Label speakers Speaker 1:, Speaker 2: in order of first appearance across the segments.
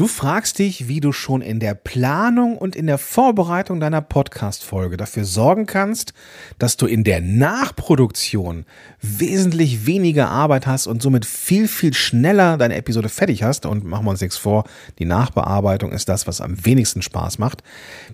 Speaker 1: Du fragst dich, wie du schon in der Planung und in der Vorbereitung deiner Podcast-Folge dafür sorgen kannst, dass du in der Nachproduktion wesentlich weniger Arbeit hast und somit viel, viel schneller deine Episode fertig hast. Und machen wir uns nichts vor, die Nachbearbeitung ist das, was am wenigsten Spaß macht.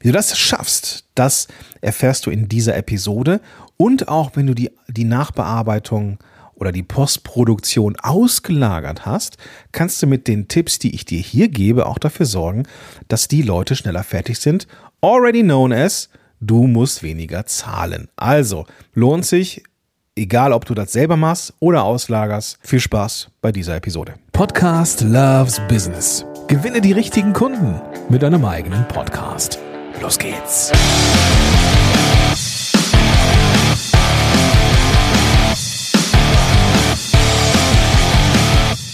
Speaker 1: Wie du das schaffst, das erfährst du in dieser Episode. Und auch wenn du die, die Nachbearbeitung oder die Postproduktion ausgelagert hast, kannst du mit den Tipps, die ich dir hier gebe, auch dafür sorgen, dass die Leute schneller fertig sind. Already known as, du musst weniger zahlen. Also lohnt sich, egal ob du das selber machst oder auslagerst. Viel Spaß bei dieser Episode.
Speaker 2: Podcast Loves Business. Gewinne die richtigen Kunden mit deinem eigenen Podcast. Los geht's.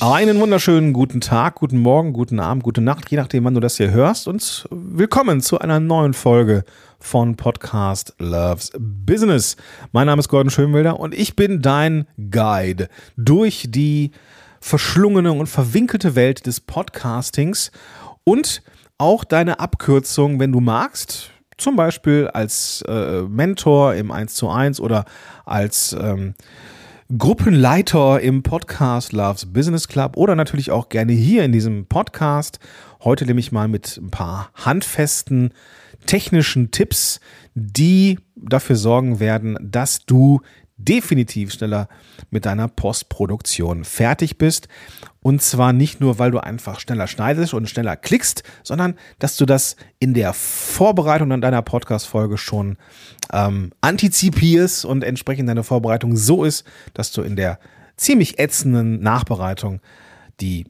Speaker 1: Einen wunderschönen guten Tag, guten Morgen, guten Abend, gute Nacht, je nachdem, wann du das hier hörst. Und willkommen zu einer neuen Folge von Podcast Loves Business. Mein Name ist Gordon Schönwilder und ich bin dein Guide durch die verschlungene und verwinkelte Welt des Podcastings und auch deine Abkürzung, wenn du magst. Zum Beispiel als äh, Mentor im 1 zu 1 oder als ähm, Gruppenleiter im Podcast Loves Business Club oder natürlich auch gerne hier in diesem Podcast. Heute nehme ich mal mit ein paar handfesten technischen Tipps, die dafür sorgen werden, dass du definitiv schneller mit deiner Postproduktion fertig bist. Und zwar nicht nur, weil du einfach schneller schneidest und schneller klickst, sondern dass du das in der Vorbereitung an deiner Podcast-Folge schon ähm, antizipierst und entsprechend deine Vorbereitung so ist, dass du in der ziemlich ätzenden Nachbereitung, die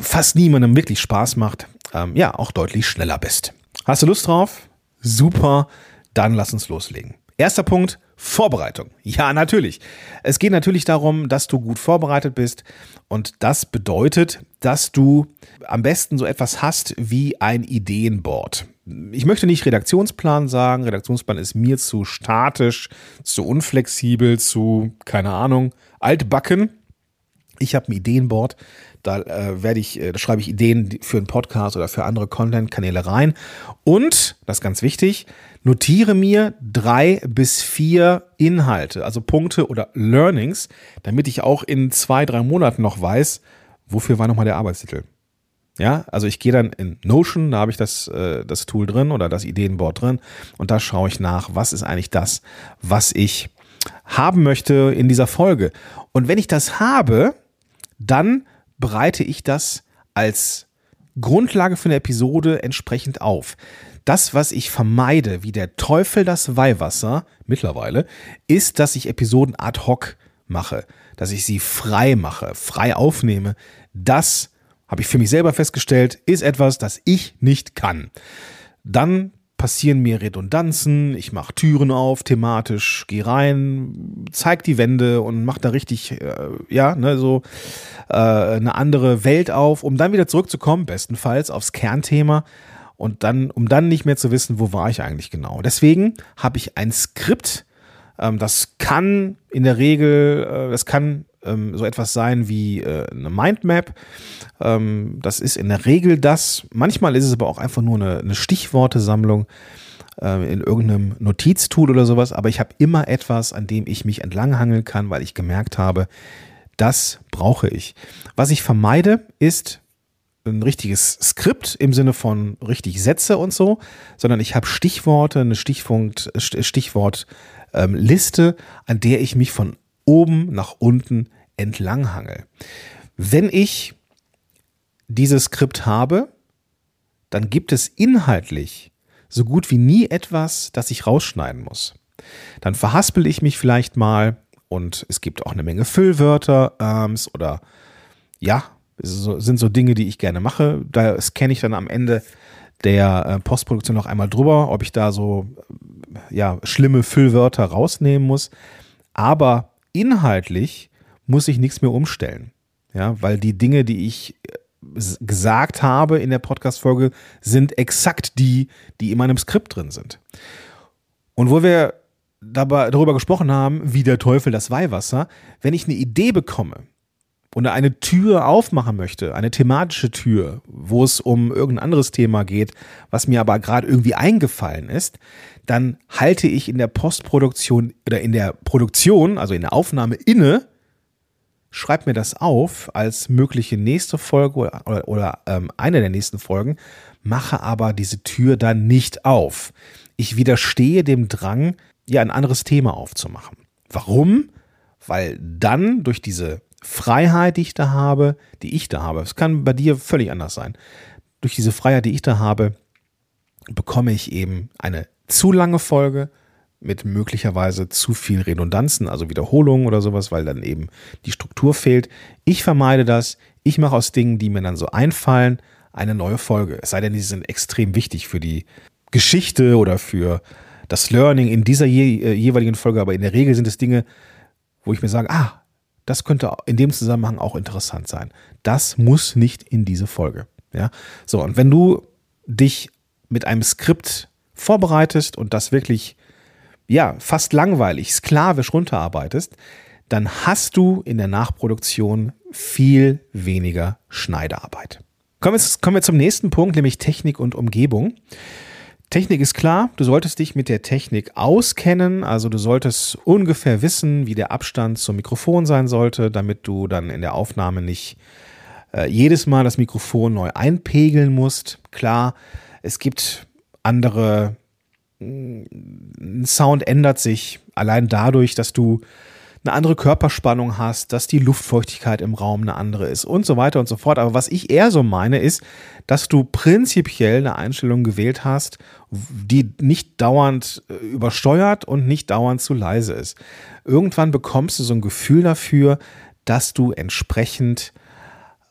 Speaker 1: fast niemandem wirklich Spaß macht, ähm, ja, auch deutlich schneller bist. Hast du Lust drauf? Super, dann lass uns loslegen. Erster Punkt, Vorbereitung. Ja, natürlich. Es geht natürlich darum, dass du gut vorbereitet bist und das bedeutet, dass du am besten so etwas hast wie ein Ideenboard. Ich möchte nicht Redaktionsplan sagen. Redaktionsplan ist mir zu statisch, zu unflexibel, zu, keine Ahnung, altbacken. Ich habe ein Ideenboard. Da äh, werde ich, äh, da schreibe ich Ideen für einen Podcast oder für andere Content-Kanäle rein. Und, das ist ganz wichtig, notiere mir drei bis vier Inhalte, also Punkte oder Learnings, damit ich auch in zwei, drei Monaten noch weiß, wofür war nochmal der Arbeitstitel. Ja, also ich gehe dann in Notion, da habe ich das, äh, das Tool drin oder das Ideenboard drin und da schaue ich nach, was ist eigentlich das, was ich haben möchte in dieser Folge. Und wenn ich das habe, dann bereite ich das als Grundlage für eine Episode entsprechend auf. Das, was ich vermeide, wie der Teufel das Weihwasser mittlerweile, ist, dass ich Episoden ad hoc mache, dass ich sie frei mache, frei aufnehme. Das habe ich für mich selber festgestellt, ist etwas, das ich nicht kann. Dann passieren mir Redundanzen, ich mache Türen auf, thematisch, gehe rein, zeig die Wände und mache da richtig, äh, ja, ne, so äh, eine andere Welt auf, um dann wieder zurückzukommen, bestenfalls aufs Kernthema und dann, um dann nicht mehr zu wissen, wo war ich eigentlich genau. Deswegen habe ich ein Skript, ähm, das kann in der Regel, äh, das kann ähm, so etwas sein wie äh, eine Mindmap. Ähm, das ist in der Regel das. Manchmal ist es aber auch einfach nur eine, eine Stichwortesammlung äh, in irgendeinem Notiztool oder sowas. Aber ich habe immer etwas, an dem ich mich entlanghangeln kann, weil ich gemerkt habe, das brauche ich. Was ich vermeide, ist ein richtiges Skript im Sinne von richtig Sätze und so, sondern ich habe Stichworte, eine Stichpunkt, Stichwortliste, ähm, an der ich mich von oben nach unten entlanghangel. Wenn ich dieses Skript habe, dann gibt es inhaltlich so gut wie nie etwas, das ich rausschneiden muss. Dann verhaspel ich mich vielleicht mal und es gibt auch eine Menge Füllwörter ähm, oder ja, sind so Dinge, die ich gerne mache. Da scanne ich dann am Ende der äh, Postproduktion noch einmal drüber, ob ich da so ja, schlimme Füllwörter rausnehmen muss. Aber inhaltlich muss ich nichts mehr umstellen. Ja, weil die Dinge, die ich äh, gesagt habe in der Podcast-Folge, sind exakt die, die in meinem Skript drin sind. Und wo wir dabei, darüber gesprochen haben, wie der Teufel das Weihwasser, wenn ich eine Idee bekomme, oder eine Tür aufmachen möchte, eine thematische Tür, wo es um irgendein anderes Thema geht, was mir aber gerade irgendwie eingefallen ist, dann halte ich in der Postproduktion oder in der Produktion, also in der Aufnahme inne, schreibe mir das auf als mögliche nächste Folge oder, oder, oder ähm, eine der nächsten Folgen, mache aber diese Tür dann nicht auf. Ich widerstehe dem Drang, ja ein anderes Thema aufzumachen. Warum? Weil dann durch diese Freiheit, die ich da habe, die ich da habe, es kann bei dir völlig anders sein, durch diese Freiheit, die ich da habe, bekomme ich eben eine zu lange Folge mit möglicherweise zu viel Redundanzen, also Wiederholungen oder sowas, weil dann eben die Struktur fehlt. Ich vermeide das. Ich mache aus Dingen, die mir dann so einfallen, eine neue Folge. Es sei denn, die sind extrem wichtig für die Geschichte oder für das Learning in dieser je, äh, jeweiligen Folge, aber in der Regel sind es Dinge, wo ich mir sage, ah, das könnte in dem Zusammenhang auch interessant sein. Das muss nicht in diese Folge. Ja, so und wenn du dich mit einem Skript vorbereitest und das wirklich ja fast langweilig, sklavisch runterarbeitest, dann hast du in der Nachproduktion viel weniger wir, kommen wir zum nächsten Punkt, nämlich Technik und Umgebung. Technik ist klar, du solltest dich mit der Technik auskennen, also du solltest ungefähr wissen, wie der Abstand zum Mikrofon sein sollte, damit du dann in der Aufnahme nicht äh, jedes Mal das Mikrofon neu einpegeln musst. Klar, es gibt andere, ein Sound ändert sich. Allein dadurch, dass du eine andere Körperspannung hast, dass die Luftfeuchtigkeit im Raum eine andere ist und so weiter und so fort. Aber was ich eher so meine, ist, dass du prinzipiell eine Einstellung gewählt hast, die nicht dauernd äh, übersteuert und nicht dauernd zu leise ist. Irgendwann bekommst du so ein Gefühl dafür, dass du entsprechend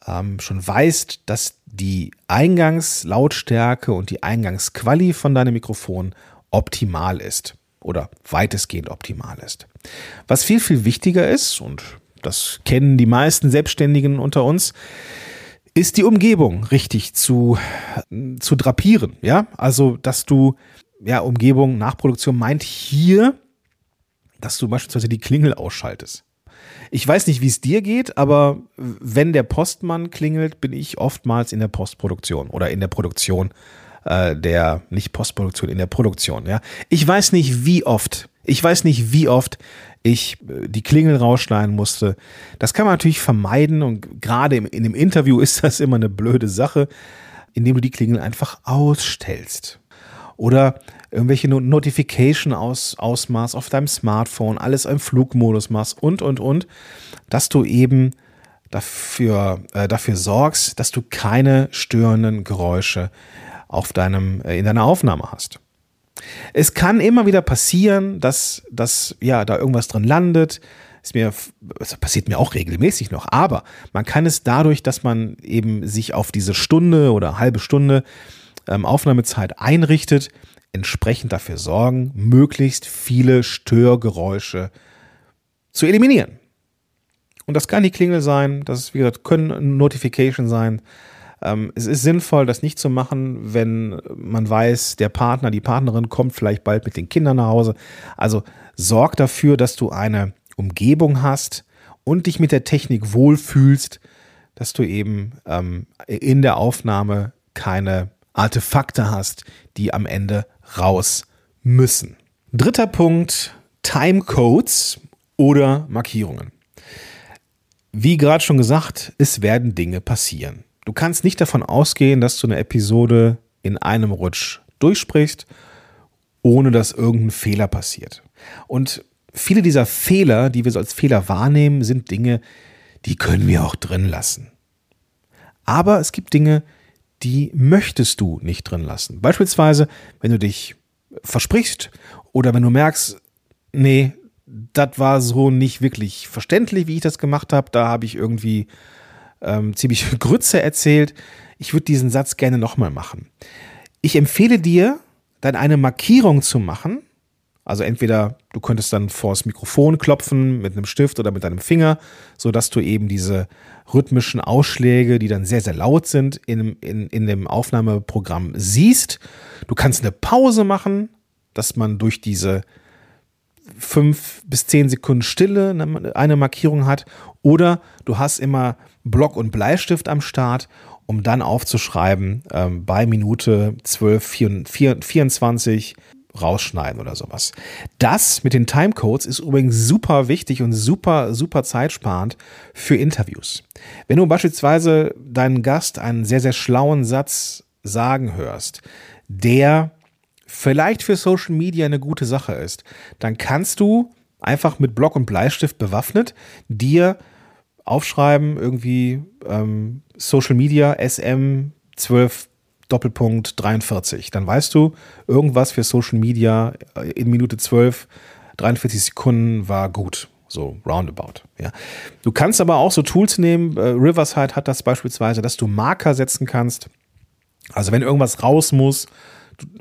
Speaker 1: ähm, schon weißt, dass die Eingangslautstärke und die Eingangsquali von deinem Mikrofon optimal ist oder weitestgehend optimal ist. Was viel, viel wichtiger ist, und das kennen die meisten Selbstständigen unter uns, ist die Umgebung richtig zu, zu drapieren. Ja, also, dass du, ja, Umgebung, Nachproduktion meint hier, dass du beispielsweise die Klingel ausschaltest. Ich weiß nicht, wie es dir geht, aber wenn der Postmann klingelt, bin ich oftmals in der Postproduktion oder in der Produktion äh, der, nicht Postproduktion, in der Produktion. Ja, ich weiß nicht, wie oft, ich weiß nicht, wie oft ich äh, die Klingel rausschneiden musste. Das kann man natürlich vermeiden und gerade in dem Interview ist das immer eine blöde Sache, indem du die Klingel einfach ausstellst. Oder irgendwelche Notification aus, ausmachst auf deinem Smartphone, alles im Flugmodus machst und, und, und, dass du eben dafür, äh, dafür sorgst, dass du keine störenden Geräusche auf deinem, äh, in deiner Aufnahme hast. Es kann immer wieder passieren, dass, dass ja, da irgendwas drin landet. Ist mir, das passiert mir auch regelmäßig noch, aber man kann es dadurch, dass man eben sich auf diese Stunde oder halbe Stunde ähm, Aufnahmezeit einrichtet, entsprechend dafür sorgen, möglichst viele Störgeräusche zu eliminieren. Und das kann die Klingel sein, das wie gesagt, können Notification sein, ähm, es ist sinnvoll, das nicht zu machen, wenn man weiß, der Partner, die Partnerin kommt vielleicht bald mit den Kindern nach Hause. Also sorg dafür, dass du eine Umgebung hast und dich mit der Technik wohlfühlst, dass du eben ähm, in der Aufnahme keine Artefakte hast, die am Ende raus müssen. Dritter Punkt, Timecodes oder Markierungen. Wie gerade schon gesagt, es werden Dinge passieren. Du kannst nicht davon ausgehen, dass du eine Episode in einem Rutsch durchsprichst, ohne dass irgendein Fehler passiert. Und viele dieser Fehler, die wir so als Fehler wahrnehmen, sind Dinge, die können wir auch drin lassen. Aber es gibt Dinge, die möchtest du nicht drin lassen. Beispielsweise, wenn du dich versprichst oder wenn du merkst, nee, das war so nicht wirklich verständlich, wie ich das gemacht habe, da habe ich irgendwie ähm, ziemlich Grütze erzählt. Ich würde diesen Satz gerne nochmal machen. Ich empfehle dir, dann eine Markierung zu machen. Also entweder du könntest dann vors Mikrofon klopfen mit einem Stift oder mit deinem Finger, so dass du eben diese rhythmischen Ausschläge, die dann sehr, sehr laut sind, in, in, in dem Aufnahmeprogramm siehst. Du kannst eine Pause machen, dass man durch diese fünf bis zehn Sekunden Stille eine Markierung hat oder du hast immer Block und Bleistift am Start, um dann aufzuschreiben ähm, bei Minute 12, 24 rausschneiden oder sowas. Das mit den Timecodes ist übrigens super wichtig und super, super zeitsparend für Interviews. Wenn du beispielsweise deinen Gast einen sehr, sehr schlauen Satz sagen hörst, der vielleicht für Social Media eine gute Sache ist, dann kannst du einfach mit Block und Bleistift bewaffnet dir aufschreiben, irgendwie ähm, Social Media SM 12 Doppelpunkt 43. Dann weißt du, irgendwas für Social Media äh, in Minute 12, 43 Sekunden war gut. So roundabout. Ja. Du kannst aber auch so Tools nehmen. Äh, Riverside hat das beispielsweise, dass du Marker setzen kannst. Also wenn irgendwas raus muss,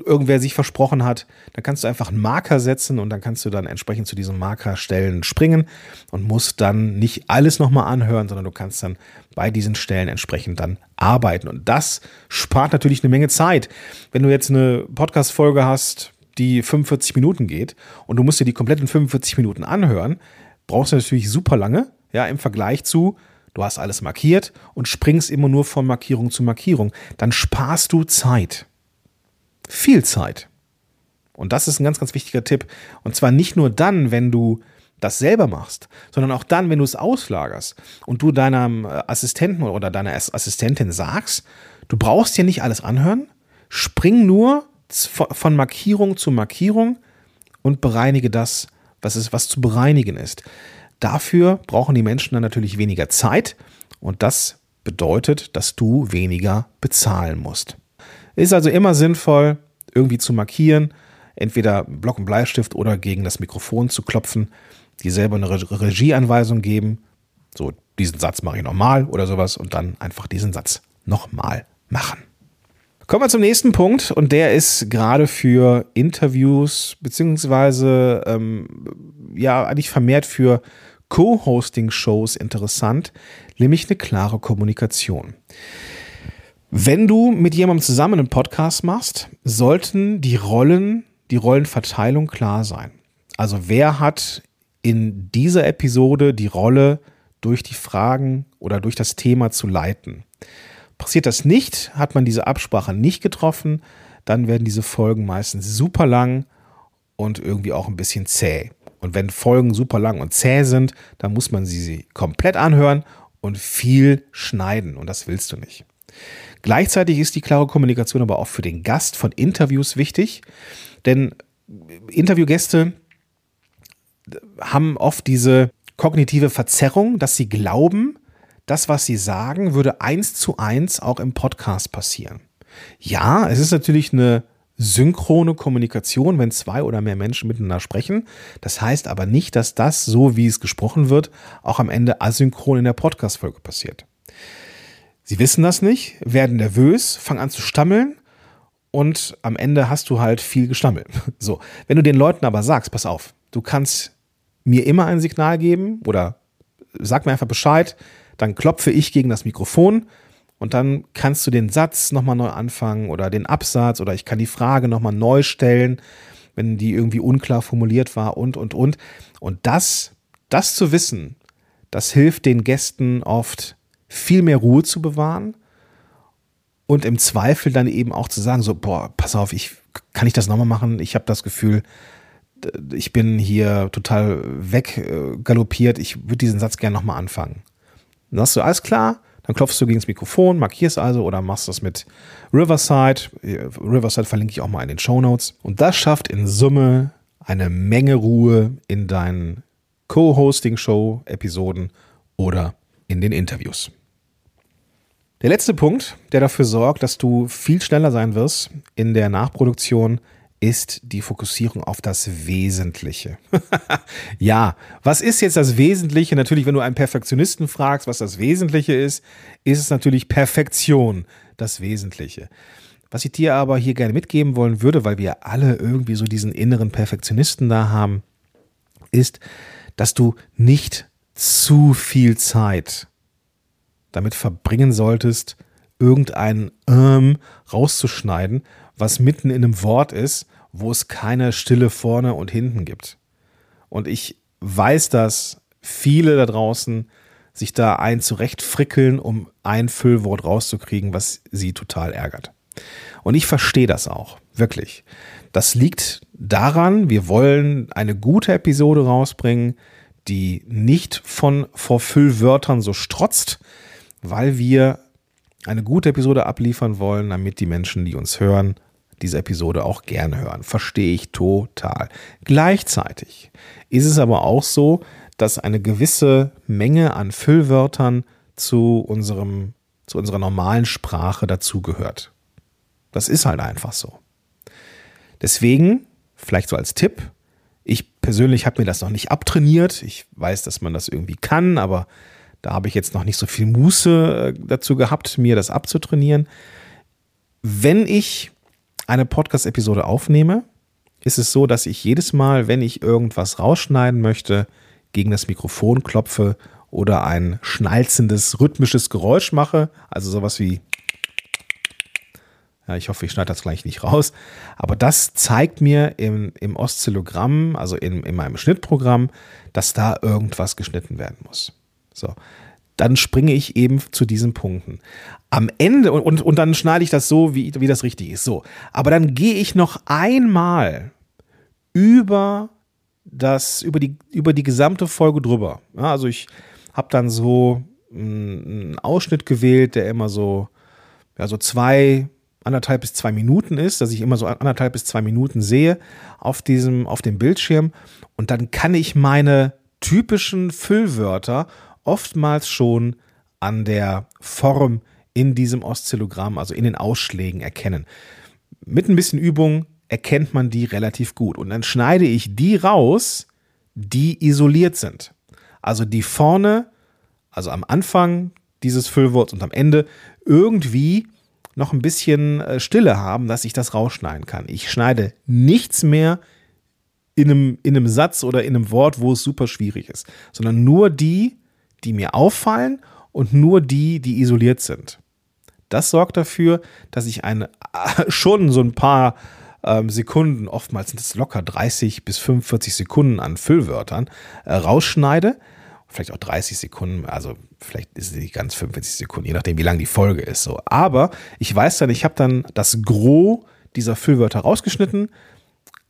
Speaker 1: irgendwer sich versprochen hat, dann kannst du einfach einen Marker setzen und dann kannst du dann entsprechend zu diesen Markerstellen springen und musst dann nicht alles nochmal anhören, sondern du kannst dann bei diesen Stellen entsprechend dann arbeiten. Und das spart natürlich eine Menge Zeit. Wenn du jetzt eine Podcast-Folge hast, die 45 Minuten geht und du musst dir die kompletten 45 Minuten anhören, brauchst du natürlich super lange, ja, im Vergleich zu, du hast alles markiert und springst immer nur von Markierung zu Markierung. Dann sparst du Zeit viel Zeit. Und das ist ein ganz, ganz wichtiger Tipp. Und zwar nicht nur dann, wenn du das selber machst, sondern auch dann, wenn du es auslagerst und du deinem äh, Assistenten oder deiner Assistentin sagst, du brauchst dir nicht alles anhören, spring nur von Markierung zu Markierung und bereinige das, was, ist, was zu bereinigen ist. Dafür brauchen die Menschen dann natürlich weniger Zeit und das bedeutet, dass du weniger bezahlen musst. Ist also immer sinnvoll, irgendwie zu markieren, entweder Block und Bleistift oder gegen das Mikrofon zu klopfen, die selber eine Regieanweisung geben. So, diesen Satz mache ich nochmal oder sowas und dann einfach diesen Satz nochmal machen. Kommen wir zum nächsten Punkt und der ist gerade für Interviews beziehungsweise ähm, ja eigentlich vermehrt für Co-Hosting-Shows interessant, nämlich eine klare Kommunikation. Wenn du mit jemandem zusammen einen Podcast machst, sollten die Rollen, die Rollenverteilung klar sein. Also wer hat in dieser Episode die Rolle, durch die Fragen oder durch das Thema zu leiten. Passiert das nicht, hat man diese Absprache nicht getroffen, dann werden diese Folgen meistens super lang und irgendwie auch ein bisschen zäh. Und wenn Folgen super lang und zäh sind, dann muss man sie komplett anhören und viel schneiden. Und das willst du nicht. Gleichzeitig ist die klare Kommunikation aber auch für den Gast von Interviews wichtig, denn Interviewgäste haben oft diese kognitive Verzerrung, dass sie glauben, das, was sie sagen, würde eins zu eins auch im Podcast passieren. Ja, es ist natürlich eine synchrone Kommunikation, wenn zwei oder mehr Menschen miteinander sprechen. Das heißt aber nicht, dass das, so wie es gesprochen wird, auch am Ende asynchron in der Podcast-Folge passiert. Sie wissen das nicht, werden nervös, fangen an zu stammeln und am Ende hast du halt viel gestammelt. So, wenn du den Leuten aber sagst, pass auf, du kannst mir immer ein Signal geben oder sag mir einfach Bescheid, dann klopfe ich gegen das Mikrofon und dann kannst du den Satz nochmal neu anfangen oder den Absatz oder ich kann die Frage nochmal neu stellen, wenn die irgendwie unklar formuliert war und, und, und. Und das, das zu wissen, das hilft den Gästen oft viel mehr Ruhe zu bewahren und im Zweifel dann eben auch zu sagen, so, boah, pass auf, ich kann ich das nochmal machen? Ich habe das Gefühl, ich bin hier total weggaloppiert, ich würde diesen Satz gerne nochmal anfangen. Dann hast du alles klar, dann klopfst du gegen das Mikrofon, markierst also oder machst das mit Riverside. Riverside verlinke ich auch mal in den Show Notes. Und das schafft in Summe eine Menge Ruhe in deinen Co-Hosting-Show-Episoden oder in den Interviews. Der letzte Punkt, der dafür sorgt, dass du viel schneller sein wirst in der Nachproduktion, ist die Fokussierung auf das Wesentliche. ja, was ist jetzt das Wesentliche? Natürlich, wenn du einen Perfektionisten fragst, was das Wesentliche ist, ist es natürlich Perfektion, das Wesentliche. Was ich dir aber hier gerne mitgeben wollen würde, weil wir alle irgendwie so diesen inneren Perfektionisten da haben, ist, dass du nicht zu viel Zeit damit verbringen solltest, irgendein ähm rauszuschneiden, was mitten in einem Wort ist, wo es keine Stille vorne und hinten gibt. Und ich weiß, dass viele da draußen sich da ein zurechtfrickeln, um ein Füllwort rauszukriegen, was sie total ärgert. Und ich verstehe das auch, wirklich. Das liegt daran, wir wollen eine gute Episode rausbringen, die nicht von vor Füllwörtern so strotzt, weil wir eine gute Episode abliefern wollen, damit die Menschen, die uns hören, diese Episode auch gerne hören. Verstehe ich total. Gleichzeitig ist es aber auch so, dass eine gewisse Menge an Füllwörtern zu unserem, zu unserer normalen Sprache dazugehört. Das ist halt einfach so. Deswegen, vielleicht so als Tipp, ich persönlich habe mir das noch nicht abtrainiert. Ich weiß, dass man das irgendwie kann, aber da habe ich jetzt noch nicht so viel Muße äh, dazu gehabt, mir das abzutrainieren. Wenn ich eine Podcast-Episode aufnehme, ist es so, dass ich jedes Mal, wenn ich irgendwas rausschneiden möchte, gegen das Mikrofon klopfe oder ein schnalzendes, rhythmisches Geräusch mache. Also sowas wie. Ja, ich hoffe, ich schneide das gleich nicht raus. Aber das zeigt mir im, im Oszillogramm, also in, in meinem Schnittprogramm, dass da irgendwas geschnitten werden muss. So. Dann springe ich eben zu diesen Punkten. Am Ende, und, und, und dann schneide ich das so, wie, wie das richtig ist. So. Aber dann gehe ich noch einmal über das, über die, über die gesamte Folge drüber. Ja, also ich habe dann so einen Ausschnitt gewählt, der immer so, ja, so zwei, anderthalb bis zwei Minuten ist, dass ich immer so anderthalb bis zwei Minuten sehe auf diesem, auf dem Bildschirm. Und dann kann ich meine typischen Füllwörter oftmals schon an der Form in diesem Oszillogramm, also in den Ausschlägen erkennen. Mit ein bisschen Übung erkennt man die relativ gut. Und dann schneide ich die raus, die isoliert sind. Also die vorne, also am Anfang dieses Füllworts und am Ende irgendwie noch ein bisschen äh, Stille haben, dass ich das rausschneiden kann. Ich schneide nichts mehr in einem, in einem Satz oder in einem Wort, wo es super schwierig ist, sondern nur die, die mir auffallen und nur die, die isoliert sind. Das sorgt dafür, dass ich eine, schon so ein paar ähm, Sekunden, oftmals sind es locker 30 bis 45 Sekunden an Füllwörtern, äh, rausschneide. Vielleicht auch 30 Sekunden, also vielleicht ist es nicht ganz 45 Sekunden, je nachdem, wie lang die Folge ist. So. Aber ich weiß dann, ich habe dann das Gros dieser Füllwörter rausgeschnitten,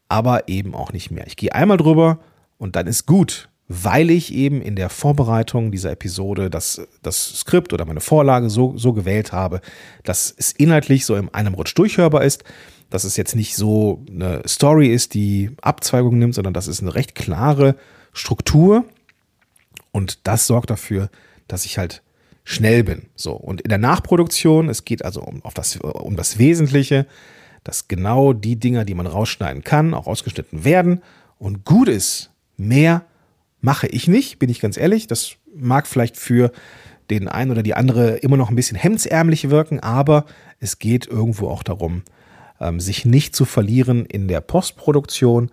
Speaker 1: aber eben auch nicht mehr. Ich gehe einmal drüber und dann ist gut weil ich eben in der Vorbereitung dieser Episode das, das Skript oder meine Vorlage so, so gewählt habe, dass es inhaltlich so in einem Rutsch durchhörbar ist, dass es jetzt nicht so eine Story ist, die Abzweigung nimmt, sondern dass es eine recht klare Struktur und das sorgt dafür, dass ich halt schnell bin. So und in der Nachproduktion, es geht also um, auf das, um das Wesentliche, dass genau die Dinger, die man rausschneiden kann, auch ausgeschnitten werden und gut ist, mehr mache ich nicht, bin ich ganz ehrlich. Das mag vielleicht für den einen oder die andere immer noch ein bisschen hemdsärmlich wirken, aber es geht irgendwo auch darum, ähm, sich nicht zu verlieren in der Postproduktion,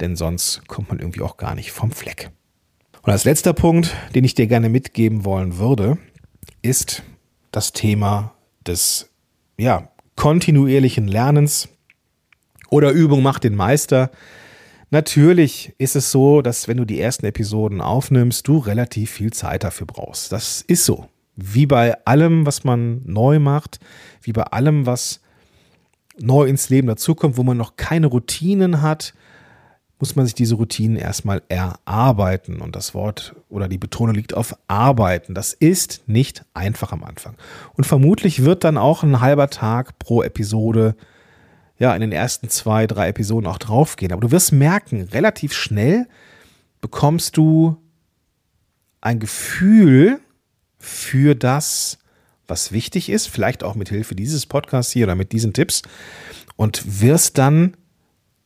Speaker 1: denn sonst kommt man irgendwie auch gar nicht vom Fleck. Und als letzter Punkt, den ich dir gerne mitgeben wollen würde, ist das Thema des ja, kontinuierlichen Lernens oder Übung macht den Meister. Natürlich ist es so, dass wenn du die ersten Episoden aufnimmst, du relativ viel Zeit dafür brauchst. Das ist so. Wie bei allem, was man neu macht, wie bei allem, was neu ins Leben dazukommt, wo man noch keine Routinen hat, muss man sich diese Routinen erstmal erarbeiten. Und das Wort oder die Betonung liegt auf arbeiten. Das ist nicht einfach am Anfang. Und vermutlich wird dann auch ein halber Tag pro Episode ja in den ersten zwei, drei Episoden auch draufgehen. Aber du wirst merken, relativ schnell bekommst du ein Gefühl für das, was wichtig ist, vielleicht auch mit Hilfe dieses Podcasts hier oder mit diesen Tipps und wirst dann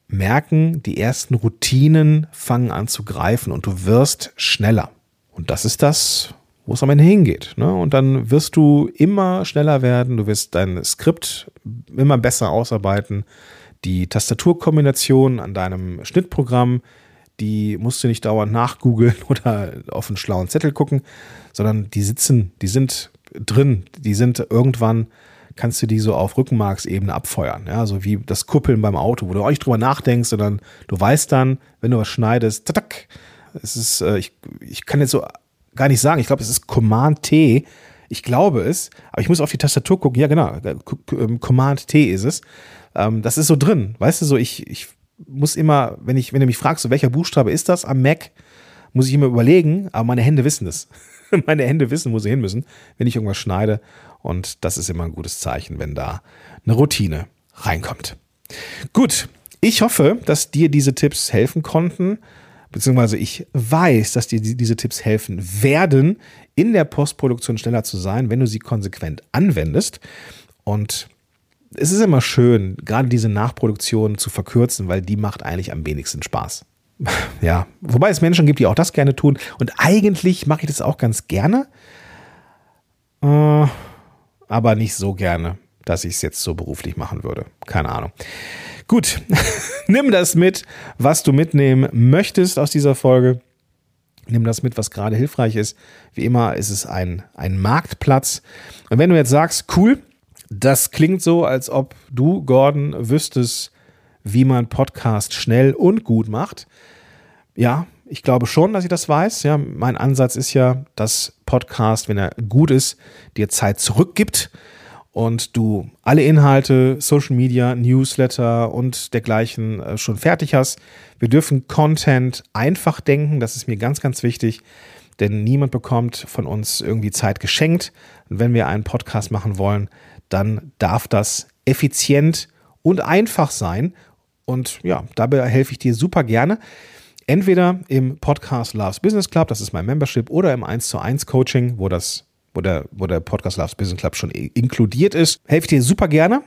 Speaker 1: merken, die ersten Routinen fangen an zu greifen und du wirst schneller. Und das ist das, wo es am Ende hingeht. Ne? Und dann wirst du immer schneller werden, du wirst dein Skript immer besser ausarbeiten. Die Tastaturkombination an deinem Schnittprogramm, die musst du nicht dauernd nachgoogeln oder auf einen schlauen Zettel gucken, sondern die sitzen, die sind drin, die sind irgendwann kannst du die so auf Rückenmarksebene abfeuern. Ja, so wie das Kuppeln beim Auto, wo du auch nicht drüber nachdenkst, sondern du weißt dann, wenn du was schneidest, tatak, es ist, äh, ich, ich kann jetzt so gar nicht sagen, ich glaube, es ist Command T. Ich glaube es, aber ich muss auf die Tastatur gucken. Ja, genau, ähm, Command T ist es. Ähm, das ist so drin, weißt du, so ich, ich muss immer, wenn ich, wenn du mich fragst, so welcher Buchstabe ist das am Mac, muss ich immer überlegen, aber meine Hände wissen es. meine Hände wissen, wo sie hin müssen, wenn ich irgendwas schneide. Und das ist immer ein gutes Zeichen, wenn da eine Routine reinkommt. Gut, ich hoffe, dass dir diese Tipps helfen konnten, beziehungsweise ich weiß, dass dir diese Tipps helfen werden, in der Postproduktion schneller zu sein, wenn du sie konsequent anwendest. Und es ist immer schön, gerade diese Nachproduktion zu verkürzen, weil die macht eigentlich am wenigsten Spaß. Ja, wobei es Menschen gibt, die auch das gerne tun. Und eigentlich mache ich das auch ganz gerne, äh, aber nicht so gerne, dass ich es jetzt so beruflich machen würde. Keine Ahnung. Gut, nimm das mit, was du mitnehmen möchtest aus dieser Folge. Nimm das mit, was gerade hilfreich ist. Wie immer ist es ein, ein Marktplatz. Und wenn du jetzt sagst, cool, das klingt so, als ob du, Gordon, wüsstest, wie man Podcast schnell und gut macht. Ja, ich glaube schon, dass ich das weiß. Ja, mein Ansatz ist ja, dass Podcast, wenn er gut ist, dir Zeit zurückgibt und du alle Inhalte, Social Media, Newsletter und dergleichen äh, schon fertig hast. Wir dürfen Content einfach denken, das ist mir ganz, ganz wichtig, denn niemand bekommt von uns irgendwie Zeit geschenkt. Und wenn wir einen Podcast machen wollen, dann darf das effizient und einfach sein. Und ja, dabei helfe ich dir super gerne. Entweder im Podcast Loves Business Club, das ist mein Membership, oder im 1 zu 1 Coaching, wo das, wo der, wo der Podcast Loves Business Club schon inkludiert ist. Helfe ich dir super gerne,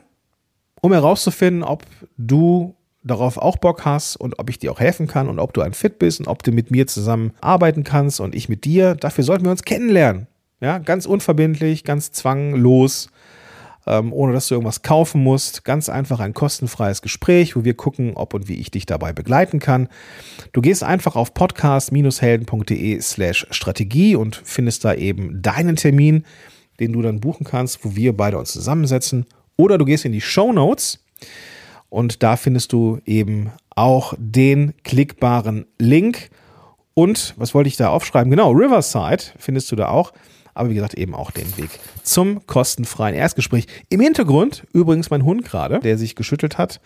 Speaker 1: um herauszufinden, ob du darauf auch Bock hast und ob ich dir auch helfen kann und ob du ein Fit bist und ob du mit mir zusammen arbeiten kannst und ich mit dir. Dafür sollten wir uns kennenlernen. Ja, ganz unverbindlich, ganz zwanglos ähm, ohne dass du irgendwas kaufen musst. Ganz einfach ein kostenfreies Gespräch, wo wir gucken, ob und wie ich dich dabei begleiten kann. Du gehst einfach auf podcast-helden.de slash Strategie und findest da eben deinen Termin, den du dann buchen kannst, wo wir beide uns zusammensetzen. Oder du gehst in die Show Notes und da findest du eben auch den klickbaren Link. Und was wollte ich da aufschreiben? Genau, Riverside findest du da auch aber wie gesagt eben auch den Weg zum kostenfreien Erstgespräch. Im Hintergrund übrigens mein Hund gerade, der sich geschüttelt hat.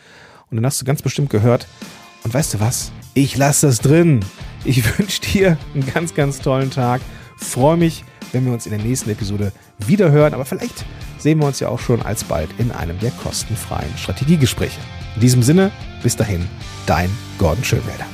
Speaker 1: Und dann hast du ganz bestimmt gehört. Und weißt du was? Ich lasse das drin. Ich wünsche dir einen ganz, ganz tollen Tag. Freue mich, wenn wir uns in der nächsten Episode wieder hören. Aber vielleicht sehen wir uns ja auch schon alsbald in einem der kostenfreien Strategiegespräche. In diesem Sinne, bis dahin, dein Gordon Schönwälder.